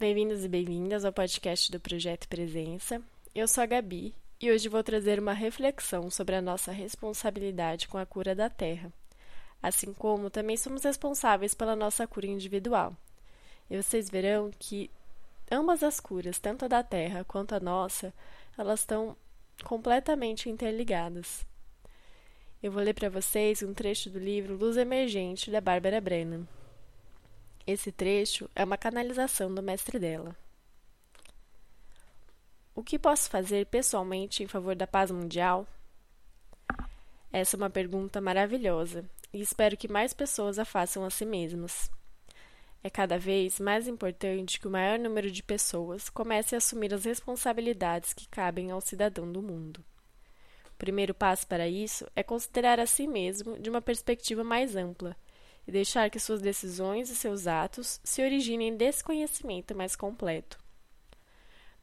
bem-vindos e bem-vindas ao podcast do Projeto Presença. Eu sou a Gabi e hoje vou trazer uma reflexão sobre a nossa responsabilidade com a cura da Terra, assim como também somos responsáveis pela nossa cura individual. E vocês verão que ambas as curas, tanto a da Terra quanto a nossa, elas estão completamente interligadas. Eu vou ler para vocês um trecho do livro Luz Emergente, da Bárbara Brennan. Esse trecho é uma canalização do mestre dela. O que posso fazer pessoalmente em favor da paz mundial? Essa é uma pergunta maravilhosa e espero que mais pessoas a façam a si mesmas. É cada vez mais importante que o maior número de pessoas comece a assumir as responsabilidades que cabem ao cidadão do mundo. O primeiro passo para isso é considerar a si mesmo de uma perspectiva mais ampla e deixar que suas decisões e seus atos se originem desse conhecimento mais completo.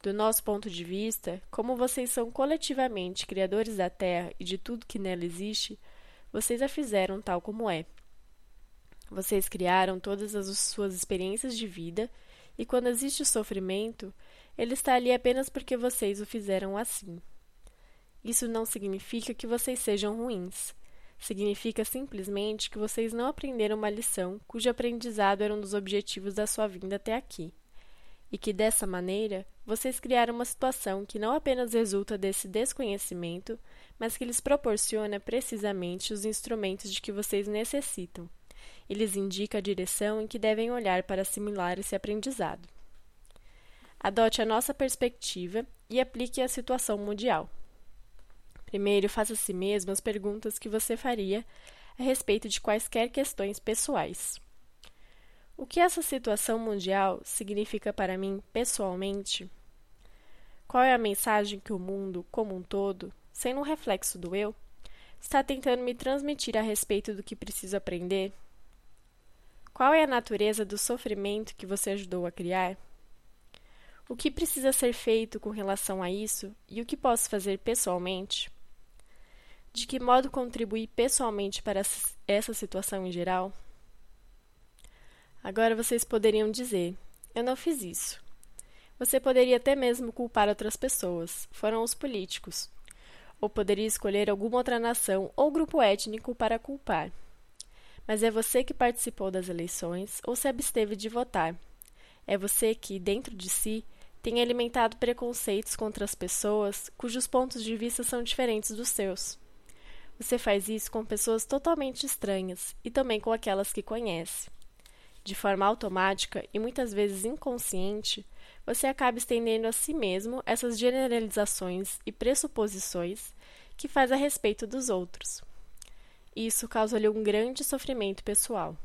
Do nosso ponto de vista, como vocês são coletivamente criadores da Terra e de tudo que nela existe, vocês a fizeram tal como é. Vocês criaram todas as suas experiências de vida, e quando existe sofrimento, ele está ali apenas porque vocês o fizeram assim. Isso não significa que vocês sejam ruins, Significa simplesmente que vocês não aprenderam uma lição cujo aprendizado era um dos objetivos da sua vinda até aqui. E que dessa maneira vocês criaram uma situação que não apenas resulta desse desconhecimento, mas que lhes proporciona precisamente os instrumentos de que vocês necessitam e lhes indica a direção em que devem olhar para assimilar esse aprendizado. Adote a nossa perspectiva e aplique a situação mundial. Primeiro, faça a si mesmo as perguntas que você faria a respeito de quaisquer questões pessoais. O que essa situação mundial significa para mim pessoalmente? Qual é a mensagem que o mundo, como um todo, sendo um reflexo do eu, está tentando me transmitir a respeito do que preciso aprender? Qual é a natureza do sofrimento que você ajudou a criar? O que precisa ser feito com relação a isso e o que posso fazer pessoalmente? De que modo contribuir pessoalmente para essa situação em geral? Agora vocês poderiam dizer: Eu não fiz isso. Você poderia até mesmo culpar outras pessoas, foram os políticos. Ou poderia escolher alguma outra nação ou grupo étnico para culpar. Mas é você que participou das eleições ou se absteve de votar. É você que, dentro de si, tem alimentado preconceitos contra as pessoas cujos pontos de vista são diferentes dos seus. Você faz isso com pessoas totalmente estranhas e também com aquelas que conhece. De forma automática e muitas vezes inconsciente, você acaba estendendo a si mesmo essas generalizações e pressuposições que faz a respeito dos outros. Isso causa-lhe um grande sofrimento pessoal.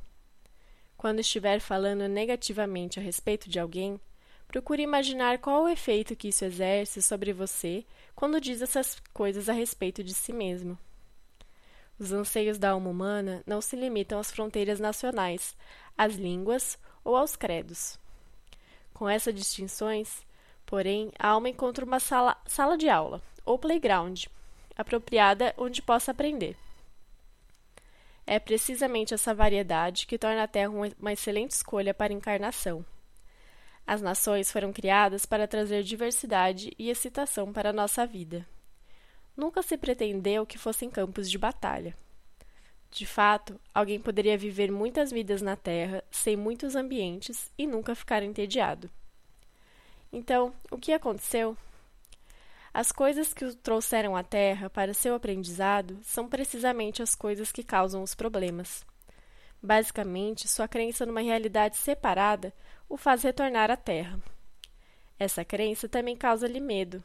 Quando estiver falando negativamente a respeito de alguém, procure imaginar qual o efeito que isso exerce sobre você quando diz essas coisas a respeito de si mesmo. Os anseios da alma humana não se limitam às fronteiras nacionais, às línguas ou aos credos. Com essas distinções, porém, a alma encontra uma sala, sala de aula, ou playground, apropriada onde possa aprender. É precisamente essa variedade que torna a Terra uma excelente escolha para encarnação. As nações foram criadas para trazer diversidade e excitação para a nossa vida. Nunca se pretendeu que fossem campos de batalha. De fato, alguém poderia viver muitas vidas na Terra, sem muitos ambientes e nunca ficar entediado. Então, o que aconteceu? As coisas que o trouxeram à Terra para seu aprendizado são precisamente as coisas que causam os problemas. Basicamente, sua crença numa realidade separada o faz retornar à Terra. Essa crença também causa-lhe medo,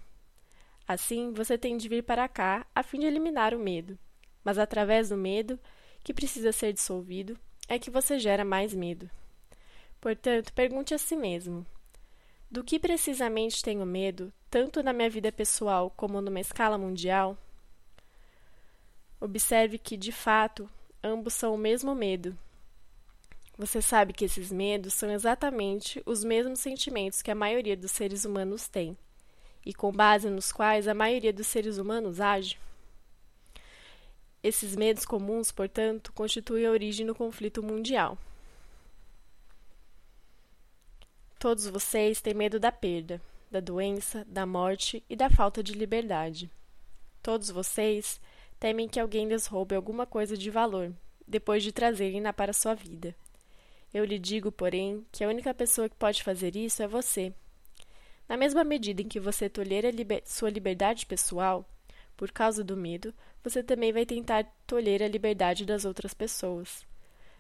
Assim, você tem de vir para cá a fim de eliminar o medo. Mas através do medo, que precisa ser dissolvido, é que você gera mais medo. Portanto, pergunte a si mesmo: do que precisamente tenho medo, tanto na minha vida pessoal como numa escala mundial? Observe que, de fato, ambos são o mesmo medo. Você sabe que esses medos são exatamente os mesmos sentimentos que a maioria dos seres humanos tem e com base nos quais a maioria dos seres humanos age. Esses medos comuns, portanto, constituem a origem do conflito mundial. Todos vocês têm medo da perda, da doença, da morte e da falta de liberdade. Todos vocês temem que alguém lhes roube alguma coisa de valor, depois de trazerem-na para sua vida. Eu lhe digo, porém, que a única pessoa que pode fazer isso é você. Na mesma medida em que você tolher liber sua liberdade pessoal, por causa do medo, você também vai tentar tolher a liberdade das outras pessoas.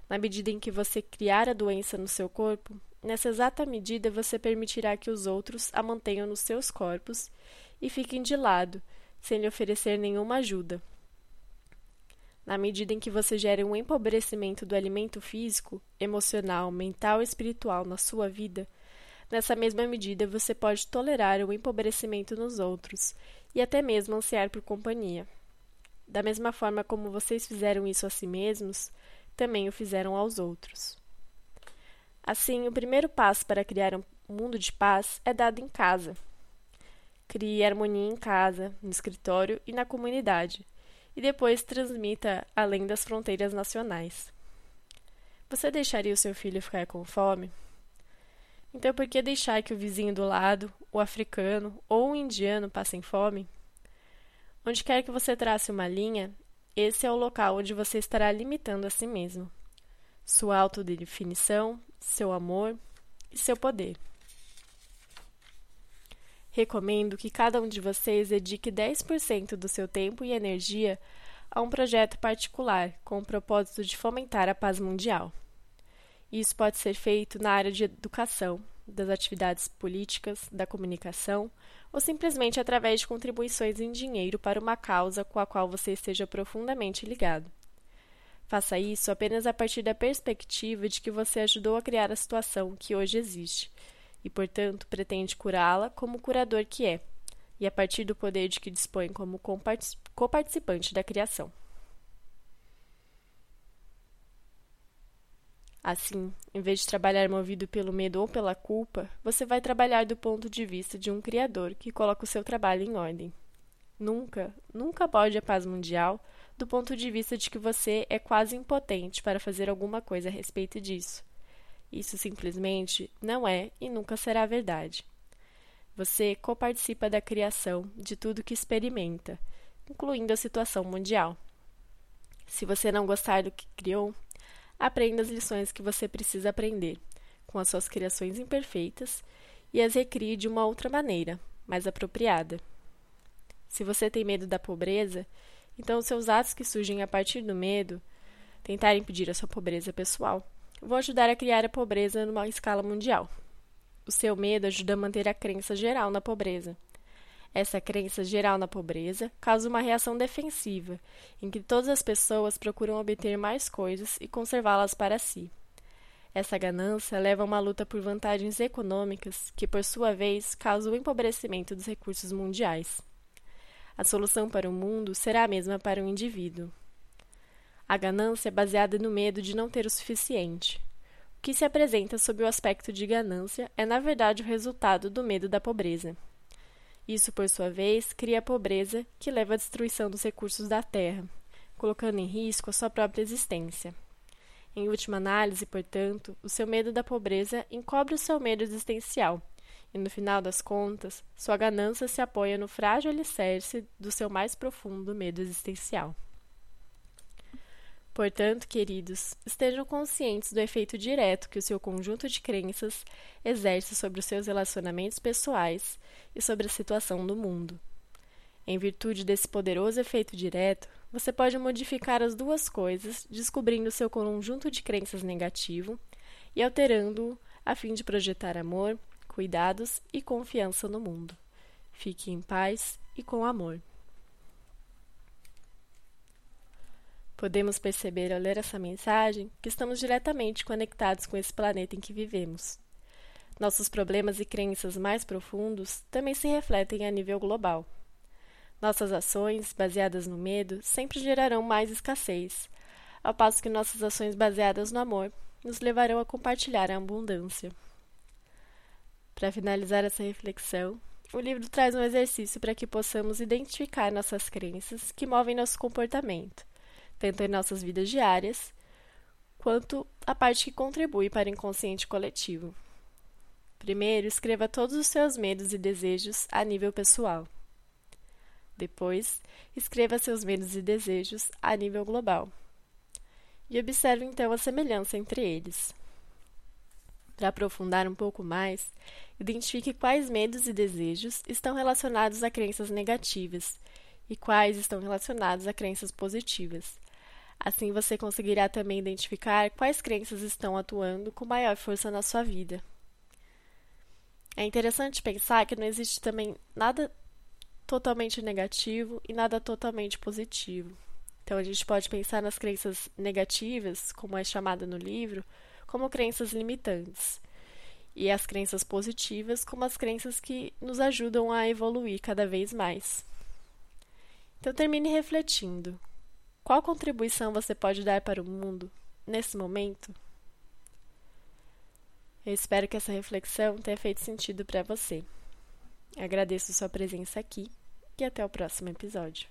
Na medida em que você criar a doença no seu corpo, nessa exata medida você permitirá que os outros a mantenham nos seus corpos e fiquem de lado, sem lhe oferecer nenhuma ajuda. Na medida em que você gere um empobrecimento do alimento físico, emocional, mental e espiritual na sua vida, nessa mesma medida você pode tolerar o empobrecimento nos outros e até mesmo ansiar por companhia. Da mesma forma como vocês fizeram isso a si mesmos, também o fizeram aos outros. Assim, o primeiro passo para criar um mundo de paz é dado em casa. Crie harmonia em casa, no escritório e na comunidade e depois transmita além das fronteiras nacionais. Você deixaria o seu filho ficar com fome? Então, por que deixar que o vizinho do lado, o africano ou o indiano passem fome? Onde quer que você trace uma linha, esse é o local onde você estará limitando a si mesmo, sua autodefinição, seu amor e seu poder. Recomendo que cada um de vocês dedique 10% do seu tempo e energia a um projeto particular com o propósito de fomentar a paz mundial. Isso pode ser feito na área de educação, das atividades políticas, da comunicação ou simplesmente através de contribuições em dinheiro para uma causa com a qual você esteja profundamente ligado. Faça isso apenas a partir da perspectiva de que você ajudou a criar a situação que hoje existe e, portanto, pretende curá-la como curador que é, e a partir do poder de que dispõe como coparticipante da criação. Assim, em vez de trabalhar movido pelo medo ou pela culpa, você vai trabalhar do ponto de vista de um criador que coloca o seu trabalho em ordem. Nunca, nunca pode a paz mundial do ponto de vista de que você é quase impotente para fazer alguma coisa a respeito disso. Isso simplesmente não é e nunca será verdade. Você coparticipa da criação de tudo que experimenta, incluindo a situação mundial. Se você não gostar do que criou, aprenda as lições que você precisa aprender com as suas criações imperfeitas e as recrie de uma outra maneira, mais apropriada. Se você tem medo da pobreza, então os seus atos que surgem a partir do medo tentar impedir a sua pobreza pessoal Vou ajudar a criar a pobreza numa escala mundial. O seu medo ajuda a manter a crença geral na pobreza. Essa crença geral na pobreza causa uma reação defensiva, em que todas as pessoas procuram obter mais coisas e conservá-las para si. Essa ganância leva a uma luta por vantagens econômicas, que, por sua vez, causa o empobrecimento dos recursos mundiais. A solução para o mundo será a mesma para o indivíduo. A ganância é baseada no medo de não ter o suficiente. O que se apresenta sob o aspecto de ganância é, na verdade, o resultado do medo da pobreza. Isso, por sua vez, cria a pobreza que leva à destruição dos recursos da terra, colocando em risco a sua própria existência. Em última análise, portanto, o seu medo da pobreza encobre o seu medo existencial, e no final das contas, sua ganância se apoia no frágil alicerce do seu mais profundo medo existencial. Portanto, queridos, estejam conscientes do efeito direto que o seu conjunto de crenças exerce sobre os seus relacionamentos pessoais e sobre a situação do mundo. Em virtude desse poderoso efeito direto, você pode modificar as duas coisas, descobrindo seu conjunto de crenças negativo e alterando-o a fim de projetar amor, cuidados e confiança no mundo. Fique em paz e com amor. Podemos perceber ao ler essa mensagem que estamos diretamente conectados com esse planeta em que vivemos. Nossos problemas e crenças mais profundos também se refletem a nível global. Nossas ações, baseadas no medo, sempre gerarão mais escassez, ao passo que nossas ações baseadas no amor nos levarão a compartilhar a abundância. Para finalizar essa reflexão, o livro traz um exercício para que possamos identificar nossas crenças que movem nosso comportamento tanto em nossas vidas diárias, quanto a parte que contribui para o inconsciente coletivo. Primeiro, escreva todos os seus medos e desejos a nível pessoal. Depois, escreva seus medos e desejos a nível global. E observe então a semelhança entre eles. Para aprofundar um pouco mais, identifique quais medos e desejos estão relacionados a crenças negativas e quais estão relacionados a crenças positivas. Assim você conseguirá também identificar quais crenças estão atuando com maior força na sua vida. É interessante pensar que não existe também nada totalmente negativo e nada totalmente positivo. Então a gente pode pensar nas crenças negativas, como é chamada no livro, como crenças limitantes, e as crenças positivas como as crenças que nos ajudam a evoluir cada vez mais. Então termine refletindo. Qual contribuição você pode dar para o mundo nesse momento? Eu espero que essa reflexão tenha feito sentido para você. Agradeço sua presença aqui e até o próximo episódio.